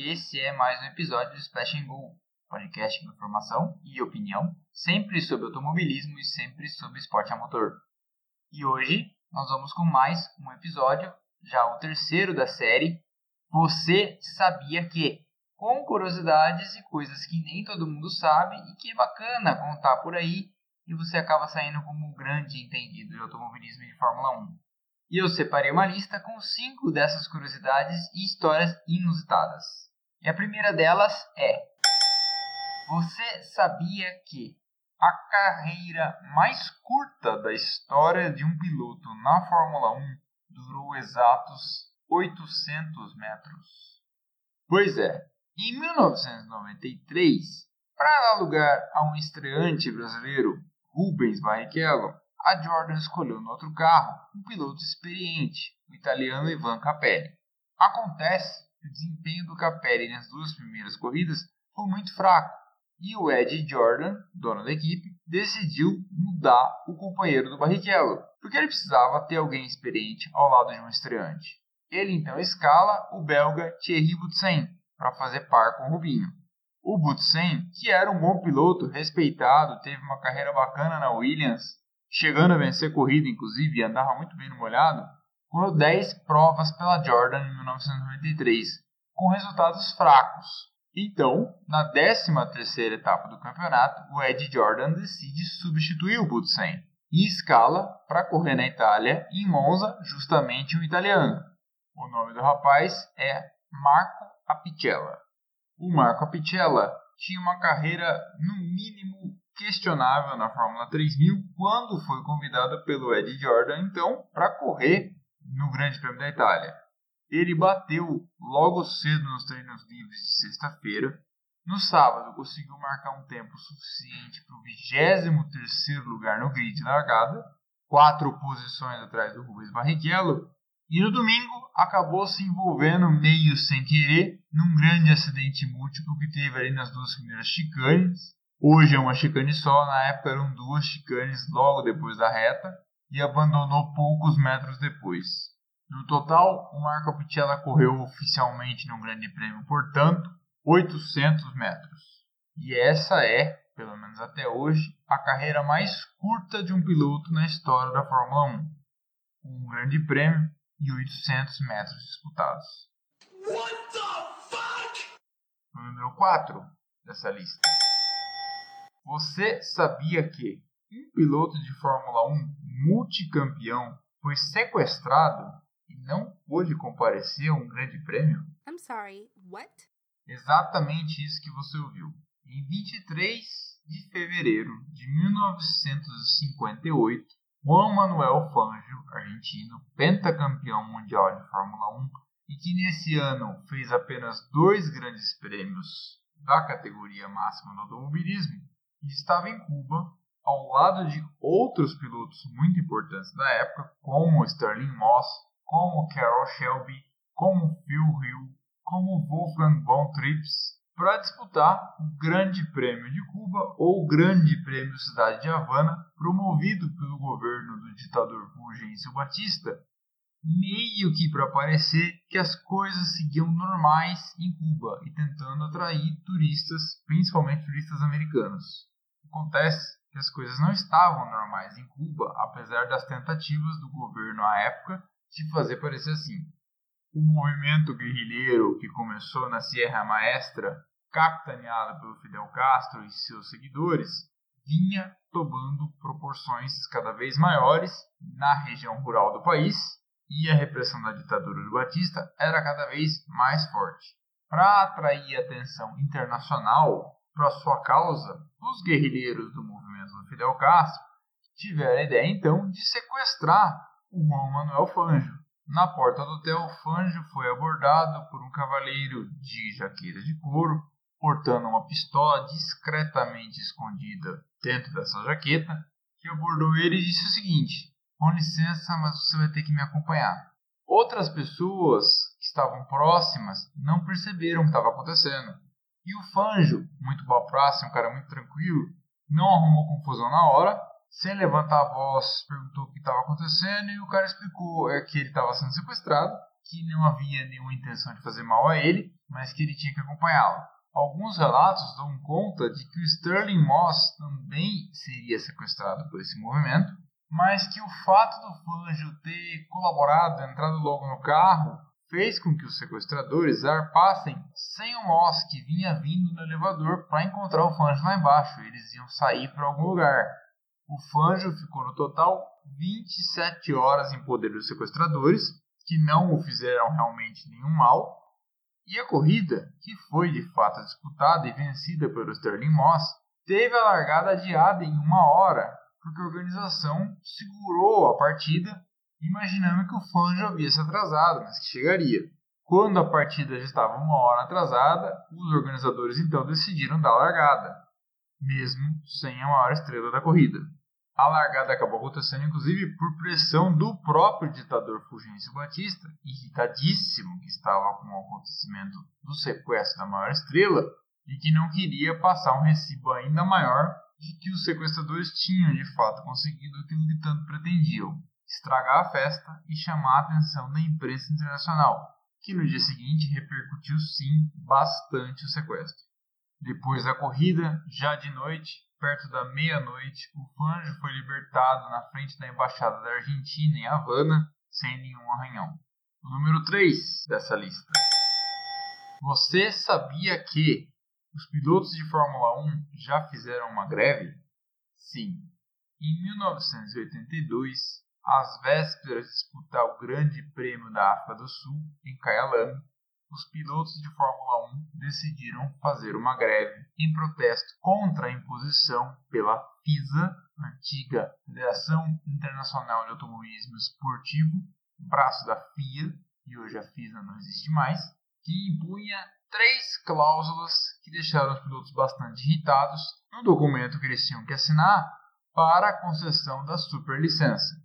E esse é mais um episódio do Splash and Go, podcast com informação e opinião, sempre sobre automobilismo e sempre sobre esporte a motor. E hoje nós vamos com mais um episódio, já o terceiro da série, Você Sabia Que? Com curiosidades e coisas que nem todo mundo sabe e que é bacana contar por aí e você acaba saindo como um grande entendido de automobilismo e de Fórmula 1. E eu separei uma lista com cinco dessas curiosidades e histórias inusitadas. E a primeira delas é: Você sabia que a carreira mais curta da história de um piloto na Fórmula 1 durou exatos 800 metros? Pois é, em 1993, para dar lugar a um estreante brasileiro, Rubens Barrichello, a Jordan escolheu no outro carro um piloto experiente, o italiano Ivan Capelli. Acontece o desempenho do Capelli nas duas primeiras corridas foi muito fraco e o Ed Jordan, dono da equipe, decidiu mudar o companheiro do Barrichello, porque ele precisava ter alguém experiente ao lado de um estreante. Ele então escala o belga Thierry Boutsen para fazer par com o Rubinho. O Boutsen, que era um bom piloto, respeitado, teve uma carreira bacana na Williams chegando a vencer corrida, inclusive, e andava muito bem no molhado, correu 10 provas pela Jordan em 1993, com resultados fracos. Então, na 13ª etapa do campeonato, o Ed Jordan decide substituir o Butsen e escala para correr na Itália em Monza justamente um italiano. O nome do rapaz é Marco Apicella. O Marco Apicella tinha uma carreira no mínimo questionável na Fórmula 3000 quando foi convidado pelo Ed Jordan, então, para correr no Grande Prêmio da Itália. Ele bateu logo cedo nos treinos livres de sexta-feira. No sábado, conseguiu marcar um tempo suficiente para o 23 lugar no grid largada, quatro posições atrás do Rubens Barrichello, e no domingo acabou se envolvendo meio sem querer num grande acidente múltiplo que teve ali nas duas primeiras chicanes, Hoje é uma chicane só, na época eram duas chicanes logo depois da reta e abandonou poucos metros depois. No total, o Marco Pichella correu oficialmente no Grande Prêmio, portanto, 800 metros. E essa é, pelo menos até hoje, a carreira mais curta de um piloto na história da Fórmula 1. Um Grande Prêmio e 800 metros disputados. What the fuck? O número 4 dessa lista. Você sabia que um piloto de Fórmula 1 multicampeão foi sequestrado e não pôde comparecer a um grande prêmio? I'm sorry, what? Exatamente isso que você ouviu. Em 23 de fevereiro de 1958, Juan Manuel Fangio, argentino, pentacampeão mundial de Fórmula 1 e que nesse ano fez apenas dois grandes prêmios da categoria máxima do automobilismo, estava em Cuba ao lado de outros pilotos muito importantes da época, como Sterling Moss, como Carroll Shelby, como Phil Hill, como Wolfgang von Trips, para disputar o Grande Prêmio de Cuba ou o Grande Prêmio Cidade de Havana, promovido pelo governo do ditador Fulgêncio Batista, meio que para parecer que as coisas seguiam normais em Cuba e tentando atrair turistas, principalmente turistas americanos. Acontece que as coisas não estavam normais em Cuba, apesar das tentativas do governo à época de fazer parecer assim. O movimento guerrilheiro que começou na Sierra Maestra, capitaneado pelo Fidel Castro e seus seguidores, vinha tomando proporções cada vez maiores na região rural do país e a repressão da ditadura do Batista era cada vez mais forte. Para atrair atenção internacional para sua causa, os guerrilheiros do movimento Fidel Castro tiveram a ideia então de sequestrar o Juan Manuel Fangio. Na porta do hotel, Fangio foi abordado por um cavaleiro de jaqueira de couro, portando uma pistola discretamente escondida dentro dessa jaqueta, que abordou ele e disse o seguinte: Com licença, mas você vai ter que me acompanhar. Outras pessoas que estavam próximas não perceberam o que estava acontecendo e o Fanjo, muito boa praça, um cara muito tranquilo, não arrumou confusão na hora, sem levantar a voz, perguntou o que estava acontecendo e o cara explicou é, que ele estava sendo sequestrado, que não havia nenhuma intenção de fazer mal a ele, mas que ele tinha que acompanhá-la. Alguns relatos dão conta de que o Sterling Moss também seria sequestrado por esse movimento, mas que o fato do Fanjo ter colaborado, entrado logo no carro, fez com que os sequestradores arpassem sem o Moss que vinha vindo no elevador para encontrar o Fanjo lá embaixo. Eles iam sair para algum lugar. O Fanjo ficou no total 27 horas em poder dos sequestradores, que não o fizeram realmente nenhum mal, e a corrida, que foi de fato disputada e vencida pelo Sterling Moss, teve a largada adiada em uma hora, porque a organização segurou a partida, imaginando que o fã já havia se atrasado, mas que chegaria. Quando a partida já estava uma hora atrasada, os organizadores então decidiram dar a largada, mesmo sem a maior estrela da corrida. A largada acabou acontecendo, inclusive, por pressão do próprio ditador Fulgêncio Batista, irritadíssimo que estava com o acontecimento do sequestro da maior estrela e que não queria passar um recibo ainda maior de que os sequestradores tinham de fato conseguido aquilo que tanto pretendiam: estragar a festa e chamar a atenção da imprensa internacional, que no dia seguinte repercutiu sim bastante o sequestro. Depois da corrida, já de noite, perto da meia-noite, o Fanjo foi libertado na frente da embaixada da Argentina em Havana, sem nenhum arranhão. O número 3 dessa lista. Você sabia que os pilotos de Fórmula 1 já fizeram uma greve? Sim. Em 1982, às vésperas de disputar o Grande Prêmio da África do Sul, em Kyalami, os pilotos de Fórmula 1 decidiram fazer uma greve em protesto contra a imposição pela FISA, antiga Federação Internacional de Automobilismo Esportivo, braço da FIA, e hoje a FISA não existe mais, que impunha três cláusulas que deixaram os pilotos bastante irritados no documento que eles tinham que assinar para a concessão da superlicença.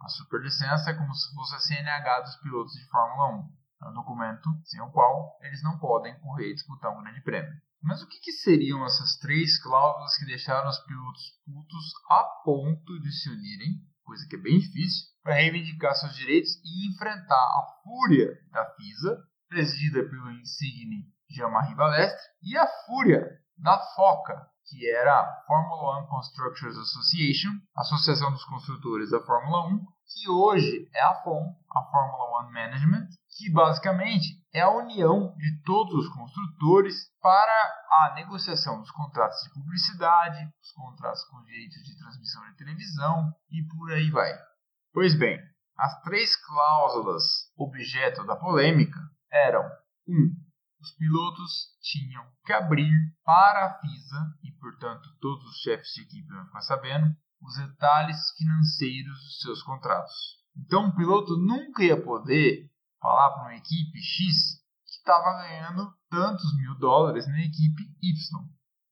A superlicença é como se fosse a CNH dos pilotos de Fórmula 1 é um documento sem o qual eles não podem correr e disputar um grande prêmio. Mas o que, que, seriam essas três cláusulas que deixaram os pilotos putos a ponto de se unirem, coisa que é bem difícil, para reivindicar seus direitos e enfrentar a fúria da FISA, presidida pelo insigne Jean-Marie Balestre, e a fúria da FOCA, que era a Formula One Constructors Association, Associação dos Construtores da Fórmula 1, que hoje é a FOM, a Formula One Management, que basicamente é a união de todos os construtores para a negociação dos contratos de publicidade, os contratos com direitos de transmissão de televisão e por aí vai. Pois bem, as três cláusulas objeto da polêmica eram 1. Um, os pilotos tinham que abrir para a FISA, e portanto todos os chefes de equipe vão ficar sabendo, os detalhes financeiros dos seus contratos. Então o piloto nunca ia poder falar para uma equipe X que estava ganhando tantos mil dólares na equipe Y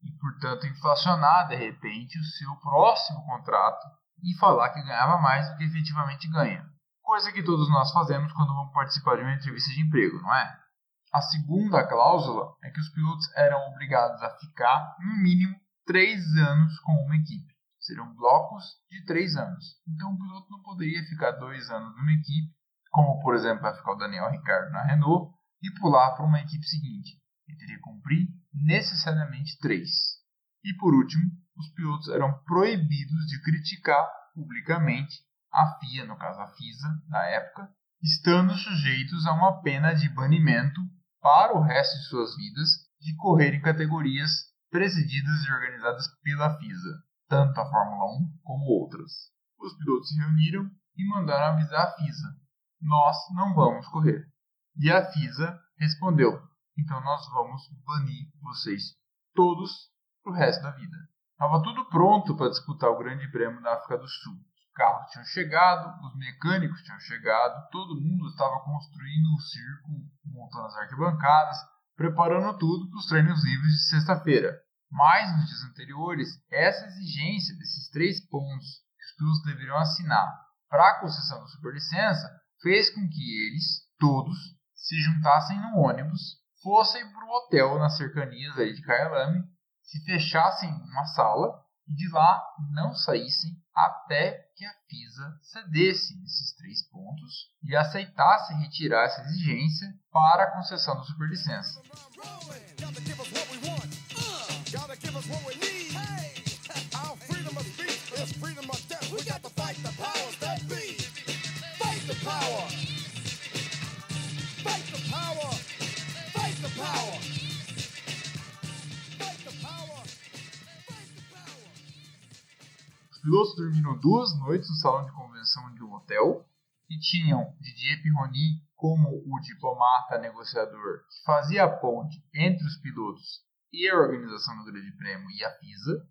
e, portanto, inflacionar de repente o seu próximo contrato e falar que ganhava mais do que efetivamente ganha. Coisa que todos nós fazemos quando vamos participar de uma entrevista de emprego, não é? A segunda cláusula é que os pilotos eram obrigados a ficar, no mínimo, três anos com uma equipe. Seriam blocos de três anos. Então o piloto não poderia ficar dois anos numa equipe como por exemplo vai ficar o Daniel Ricciardo na Renault, e pular para uma equipe seguinte. Ele teria que cumprir necessariamente três. E por último, os pilotos eram proibidos de criticar publicamente a FIA, no caso a FISA, na época, estando sujeitos a uma pena de banimento para o resto de suas vidas de correr em categorias presididas e organizadas pela FISA, tanto a Fórmula 1 como outras. Os pilotos se reuniram e mandaram avisar a FISA, nós não vamos correr. E a FISA respondeu: então nós vamos banir vocês todos para o resto da vida. Estava tudo pronto para disputar o Grande Prêmio da África do Sul. Os carros tinham chegado, os mecânicos tinham chegado, todo mundo estava construindo o circo, montando as arquibancadas, preparando tudo para os treinos livres de sexta-feira. Mas nos dias anteriores, essa exigência desses três pontos que os pilotos deveriam assinar para a concessão da superlicença fez com que eles, todos, se juntassem no ônibus, fossem para o hotel nas cercanias aí de Kyalami, se fechassem em uma sala e de lá não saíssem até que a FISA cedesse nesses três pontos e aceitasse retirar essa exigência para a concessão da superlicença. Pilotos dormiram duas noites no salão de convenção de um hotel e tinham Didier Pironi como o diplomata negociador que fazia a ponte entre os pilotos e a organização do Grande Prêmio e a FISA,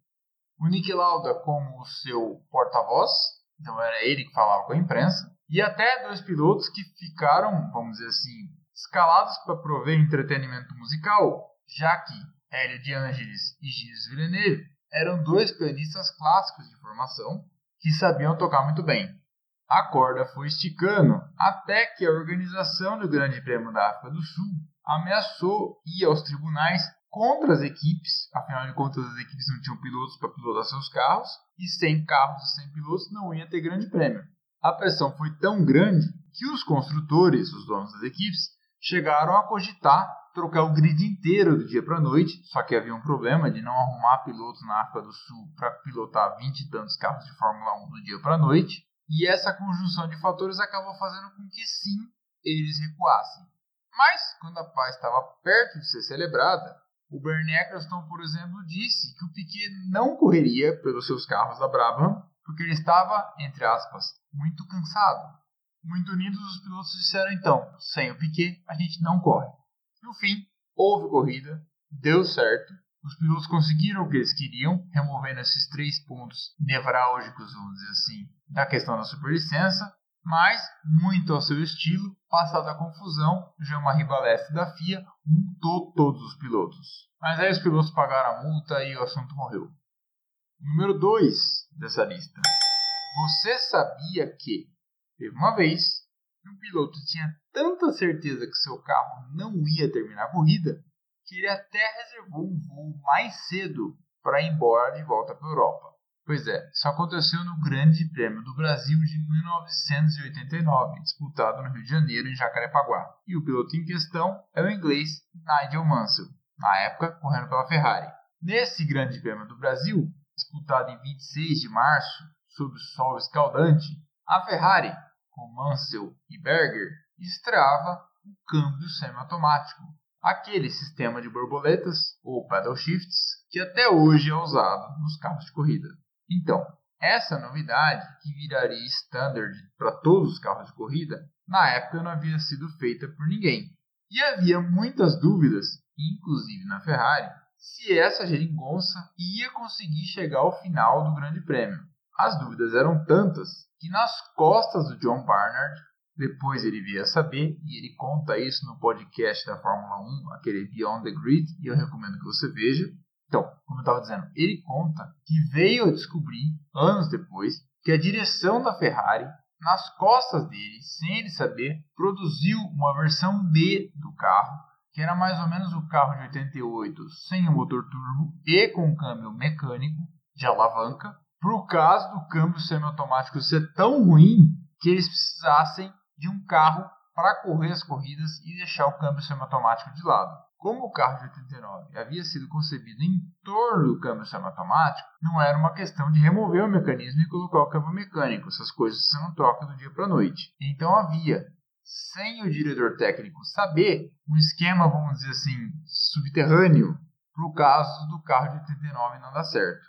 o Nick Lauda como o seu porta-voz, então era ele que falava com a imprensa, e até dois pilotos que ficaram, vamos dizer assim, escalados para prover entretenimento musical, já que Hélio de Angelis e Gilles Villeneuve eram dois pianistas clássicos de formação que sabiam tocar muito bem. A corda foi esticando até que a organização do Grande Prêmio da África do Sul ameaçou ir aos tribunais contra as equipes, afinal de contas as equipes não tinham pilotos para pilotar seus carros, e sem carros e sem pilotos não ia ter grande prêmio. A pressão foi tão grande que os construtores, os donos das equipes, chegaram a cogitar trocar o grid inteiro do dia para a noite, só que havia um problema de não arrumar pilotos na África do Sul para pilotar 20 e tantos carros de Fórmula 1 do dia para a noite, e essa conjunção de fatores acabou fazendo com que sim, eles recuassem. Mas, quando a paz estava perto de ser celebrada, o Bernie Eccleston, por exemplo, disse que o Piquet não correria pelos seus carros da Brabham porque ele estava, entre aspas, muito cansado. Muito unidos, os pilotos disseram então: sem o Piquet, a gente não corre. No fim, houve corrida, deu certo, os pilotos conseguiram o que eles queriam, removendo esses três pontos nevrálgicos, vamos dizer assim, da questão da superlicença, mas, muito ao seu estilo, passada a confusão, Jean-Marie Balestre da FIA multou todos os pilotos. Mas aí os pilotos pagaram a multa e o assunto morreu. Número 2 dessa lista. Você sabia que, teve uma vez, um piloto tinha tanta certeza que seu carro não ia terminar a corrida que ele até reservou um voo mais cedo para ir embora de volta para a Europa. Pois é, isso aconteceu no Grande Prêmio do Brasil de 1989, disputado no Rio de Janeiro, em Jacarepaguá. E o piloto em questão é o inglês Nigel Mansell, na época correndo pela Ferrari. Nesse Grande Prêmio do Brasil, disputado em 26 de março, sob sol escaldante, a Ferrari com Mansell e Berger, estreava o câmbio semiautomático, aquele sistema de borboletas ou paddle shifts que até hoje é usado nos carros de corrida. Então, essa novidade, que viraria standard para todos os carros de corrida, na época não havia sido feita por ninguém. E havia muitas dúvidas, inclusive na Ferrari, se essa geringonça ia conseguir chegar ao final do Grande Prêmio. As dúvidas eram tantas que nas costas do John Barnard, depois ele veio a saber, e ele conta isso no podcast da Fórmula 1, aquele Beyond the Grid, e eu recomendo que você veja. Então, como eu estava dizendo, ele conta que veio a descobrir, anos depois, que a direção da Ferrari, nas costas dele, sem ele saber, produziu uma versão D do carro, que era mais ou menos o carro de 88 sem o motor turbo e com câmbio mecânico de alavanca, para o caso do câmbio semiautomático ser tão ruim que eles precisassem de um carro para correr as corridas e deixar o câmbio semiautomático de lado. Como o carro de 89 havia sido concebido em torno do câmbio semiautomático, não era uma questão de remover o mecanismo e colocar o câmbio mecânico. Essas coisas você não troca do dia para a noite. Então havia, sem o diretor técnico saber, um esquema, vamos dizer assim, subterrâneo para o caso do carro de 89 não dar certo.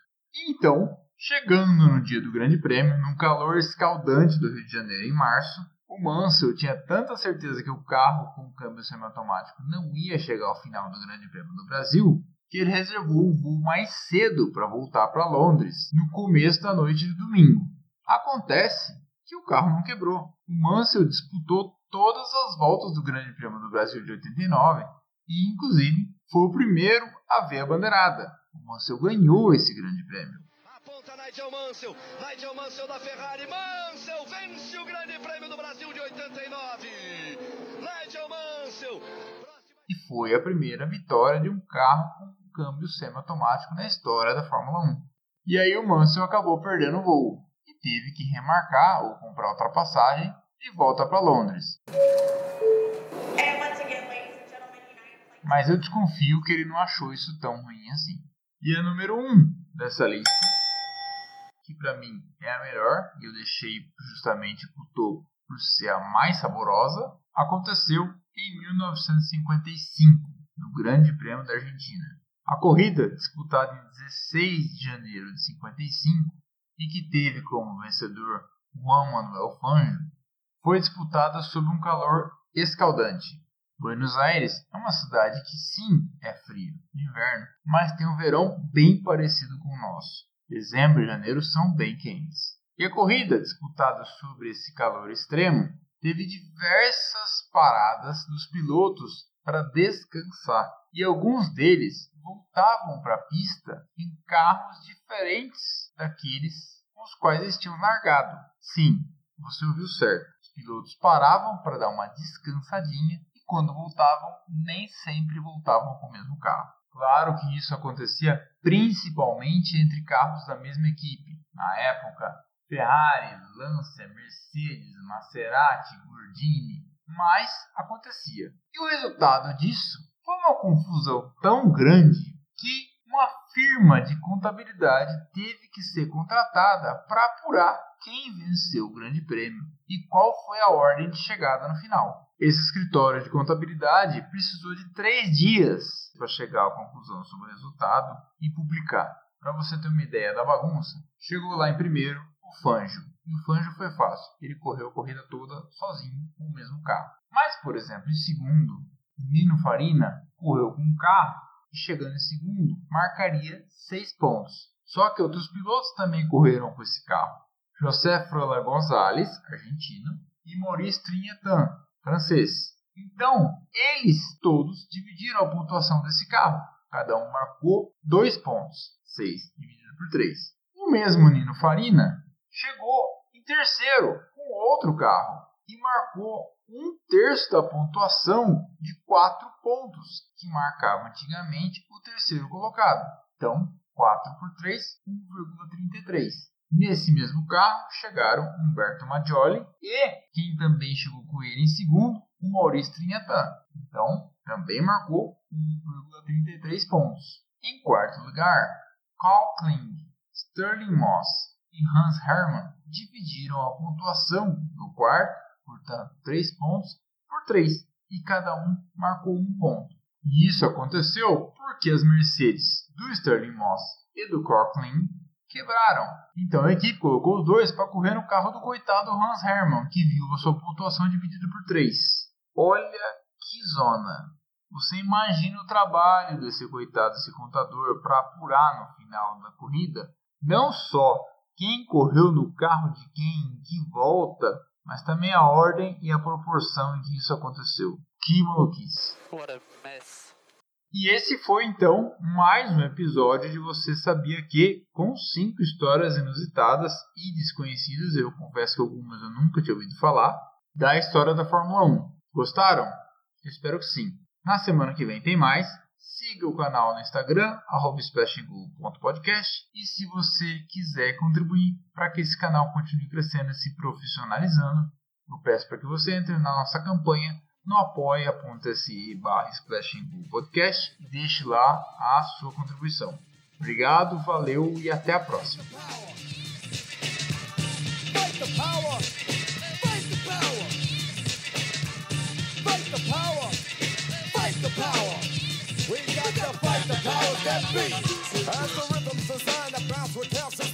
Então, Chegando no dia do Grande Prêmio, num calor escaldante do Rio de Janeiro em março, o Mansell tinha tanta certeza que o carro com câmbio semiautomático não ia chegar ao final do Grande Prêmio do Brasil, que ele reservou um voo mais cedo para voltar para Londres no começo da noite de domingo. Acontece que o carro não quebrou. O Mansell disputou todas as voltas do Grande Prêmio do Brasil de 89 e, inclusive, foi o primeiro a ver a bandeirada. O Mansell ganhou esse Grande Prêmio. Nigel Mansell, Nigel Mansell da Ferrari, Mansell vence o Grande Prêmio do Brasil de 89. Nigel Mansell. E foi a primeira vitória de um carro com câmbio semiautomático na história da Fórmula 1. E aí o Mansell acabou perdendo o voo. e teve que remarcar ou comprar ultrapassagem de volta para Londres. Mas eu desconfio que ele não achou isso tão ruim assim. E a número 1 um dessa lista, que para mim é a melhor, e eu deixei justamente o topo por ser a mais saborosa, aconteceu em 1955, no Grande Prêmio da Argentina. A corrida, disputada em 16 de janeiro de 55 e que teve como vencedor Juan Manuel Fangio, foi disputada sob um calor escaldante. Buenos Aires é uma cidade que sim é frio no inverno, mas tem um verão bem parecido com o nosso. Dezembro e janeiro são bem quentes. E a corrida, disputada sobre esse calor extremo, teve diversas paradas dos pilotos para descansar, e alguns deles voltavam para a pista em carros diferentes daqueles com os quais eles tinham largado. Sim, você ouviu certo. Os pilotos paravam para dar uma descansadinha e quando voltavam, nem sempre voltavam com o mesmo carro. Claro que isso acontecia principalmente entre carros da mesma equipe. Na época, Ferrari, Lancia, Mercedes, Maserati, Gordini, mas acontecia. E o resultado disso foi uma confusão tão grande que firma de contabilidade teve que ser contratada para apurar quem venceu o Grande Prêmio e qual foi a ordem de chegada no final. Esse escritório de contabilidade precisou de três dias para chegar à conclusão sobre o resultado e publicar. Para você ter uma ideia da bagunça, chegou lá em primeiro o Fangio. E o Fangio foi fácil, ele correu a corrida toda sozinho com o mesmo carro. Mas, por exemplo, em segundo, Nino Farina correu com um carro e chegando em segundo marcaria seis pontos. Só que outros pilotos também correram com esse carro. José Frola Gonzalez, argentino, e Maurice Trinhetan, francês. Então, eles todos dividiram a pontuação desse carro. Cada um marcou dois pontos, seis dividido por três. O mesmo Nino Farina chegou em terceiro com outro carro e marcou um terço da pontuação de quatro pontos que marcava antigamente o terceiro colocado. Então, 4 por 3, 1,33. Nesse mesmo carro chegaram Humberto Maggioli e quem também chegou com ele em segundo, o Maurício Trinhatan. Então, também marcou 1,33 pontos. Em quarto lugar, Carl Sterling Moss e Hans Hermann dividiram a pontuação do quarto, portanto, 3 pontos, por 3, e cada um marcou um ponto. E isso aconteceu porque as Mercedes do Sterling Moss e do Coughlin quebraram. Então a equipe colocou os dois para correr no carro do coitado Hans Hermann, que viu a sua pontuação dividida por 3. Olha que zona! Você imagina o trabalho desse coitado, desse contador, para apurar no final da corrida não só quem correu no carro de quem, em que volta, mas também a ordem e a proporção em que isso aconteceu. Que maluquice! What a mess. E esse foi então mais um episódio de Você Sabia Que, com cinco histórias inusitadas e desconhecidas, eu confesso que algumas eu nunca tinha ouvido falar, da história da Fórmula 1. Gostaram? Eu espero que sim. Na semana que vem tem mais. Siga o canal no Instagram, splashingoo.podcast. E se você quiser contribuir para que esse canal continue crescendo e se profissionalizando, eu peço para que você entre na nossa campanha no apoia.se barra podcast e deixe lá a sua contribuição. Obrigado, valeu e até a próxima. We got to fight the powers that be. As the rhythms designed to bounce with calcium.